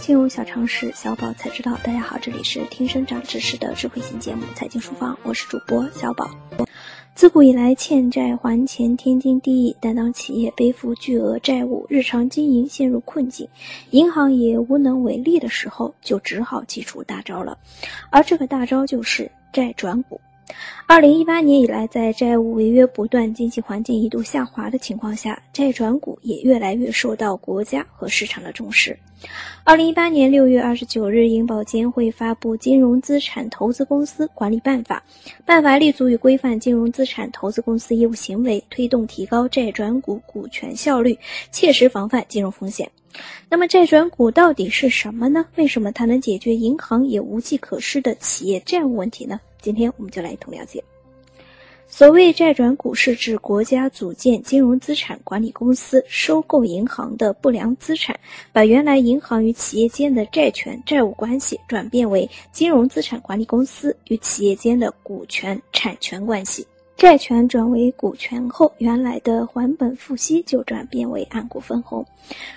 金融小常识，小宝才知道。大家好，这里是听生长知识的智慧型节目《财经书房》，我是主播小宝。自古以来，欠债还钱天经地义，但当企业背负巨额债务，日常经营陷入困境，银行也无能为力的时候，就只好祭出大招了。而这个大招就是债转股。二零一八年以来，在债务违约不断、经济环境一度下滑的情况下，债转股也越来越受到国家和市场的重视。二零一八年六月二十九日，银保监会发布《金融资产投资公司管理办法》，办法立足于规范金融资产投资公司业务行为，推动提高债转股股权效率，切实防范金融风险。那么，债转股到底是什么呢？为什么它能解决银行也无计可施的企业债务问题呢？今天我们就来一同了解。所谓债转股，是指国家组建金融资产管理公司，收购银行的不良资产，把原来银行与企业间的债权债务关系转变为金融资产管理公司与企业间的股权产权关系。债权转为股权后，原来的还本付息就转变为按股分红。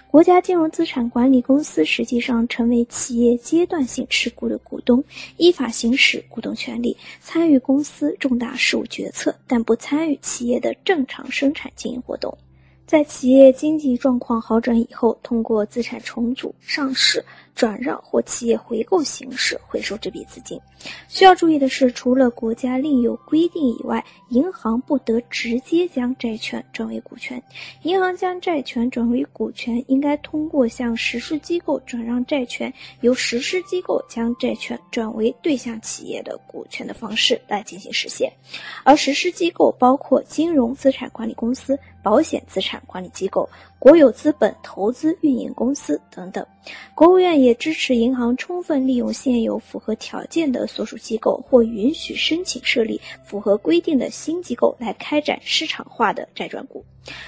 国家金融资产管理公司实际上成为企业阶段性持股的股东，依法行使股东权利，参与公司重大事务决策，但不参与企业的正常生产经营活动。在企业经济状况好转以后，通过资产重组、上市、转让或企业回购形式回收这笔资金。需要注意的是，除了国家另有规定以外，银行不得直接将债权转为股权。银行将债权转为股权，应该通过向实施机构转让债权，由实施机构将债权转为对象企业的股权的方式来进行实现。而实施机构包括金融资产管理公司。保险资产管理机构、国有资本投资运营公司等等，国务院也也支持银行充分利用现有符合条件的所属机构，或允许申请设立符合规定的新机构来开展市场化的债转股。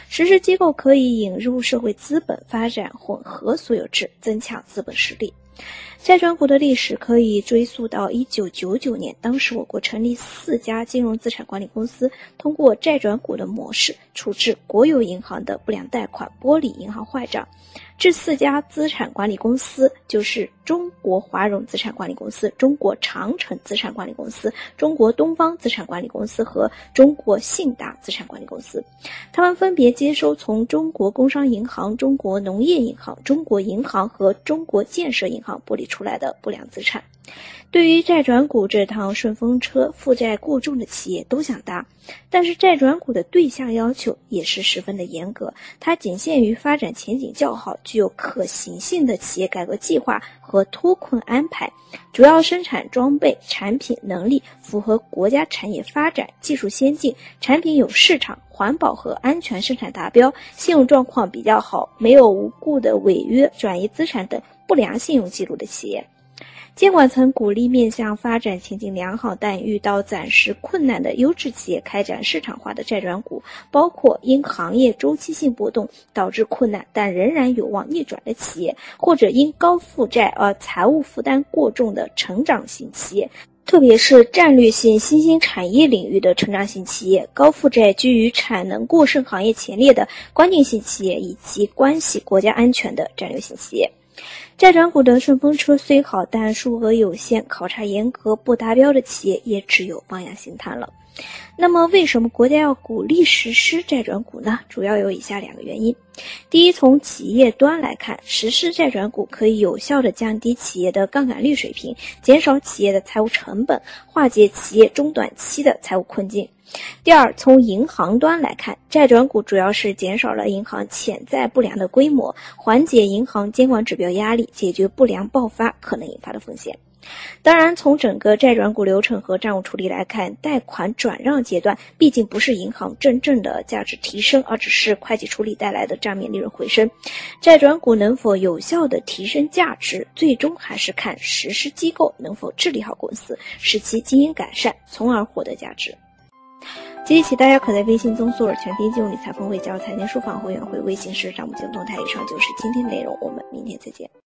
实施机构可以引入社会资本，发展混合所有制，增强资本实力。债转股的历史可以追溯到一九九九年，当时我国成立四家金融资产管理公司，通过债转股的模式处置国有银行的不良贷款，剥离银行坏账。这四家资产管理公司就是中国华融资产管理公司、中国长城资产管理公司、中国东方资产管理公司和中国信达资产管理公司。他们分别接收从中国工商银行、中国农业银行、中国银行和中国建设银行剥离出来的不良资产。对于债转股这趟顺风车，负债过重的企业都想搭，但是债转股的对象要求也是十分的严格，它仅限于发展前景较好、具有可行性的企业改革计划和脱困安排，主要生产装备产品能力符合国家产业发展、技术先进、产品有市场、环保和安全生产达标、信用状况比较好、没有无故的违约、转移资产等不良信用记录的企业。监管层鼓励面向发展前景良好但遇到暂时困难的优质企业开展市场化的债转股，包括因行业周期性波动导致困难但仍然有望逆转的企业，或者因高负债而财务负担过重的成长型企业，特别是战略性新兴产业领域的成长型企业、高负债居于产能过剩行业前列的关键性企业以及关系国家安全的战略性企业。债转股的顺风车虽好，但数额有限，考察严格，不达标的企业也只有望洋兴叹了。那么，为什么国家要鼓励实施债转股呢？主要有以下两个原因：第一，从企业端来看，实施债转股可以有效地降低企业的杠杆率水平，减少企业的财务成本，化解企业中短期的财务困境。第二，从银行端来看，债转股主要是减少了银行潜在不良的规模，缓解银行监管指标压力，解决不良爆发可能引发的风险。当然，从整个债转股流程和账务处理来看，贷款转让阶段毕竟不是银行真正的价值提升，而只是会计处理带来的账面利润回升。债转股能否有效的提升价值，最终还是看实施机构能否治理好公司，使其经营改善，从而获得价值。即日起，大家可在微信搜索“全拼金融理财峰会”加入财经书房会员会，微信是账目金融动态。以上就是今天内容，我们明天再见。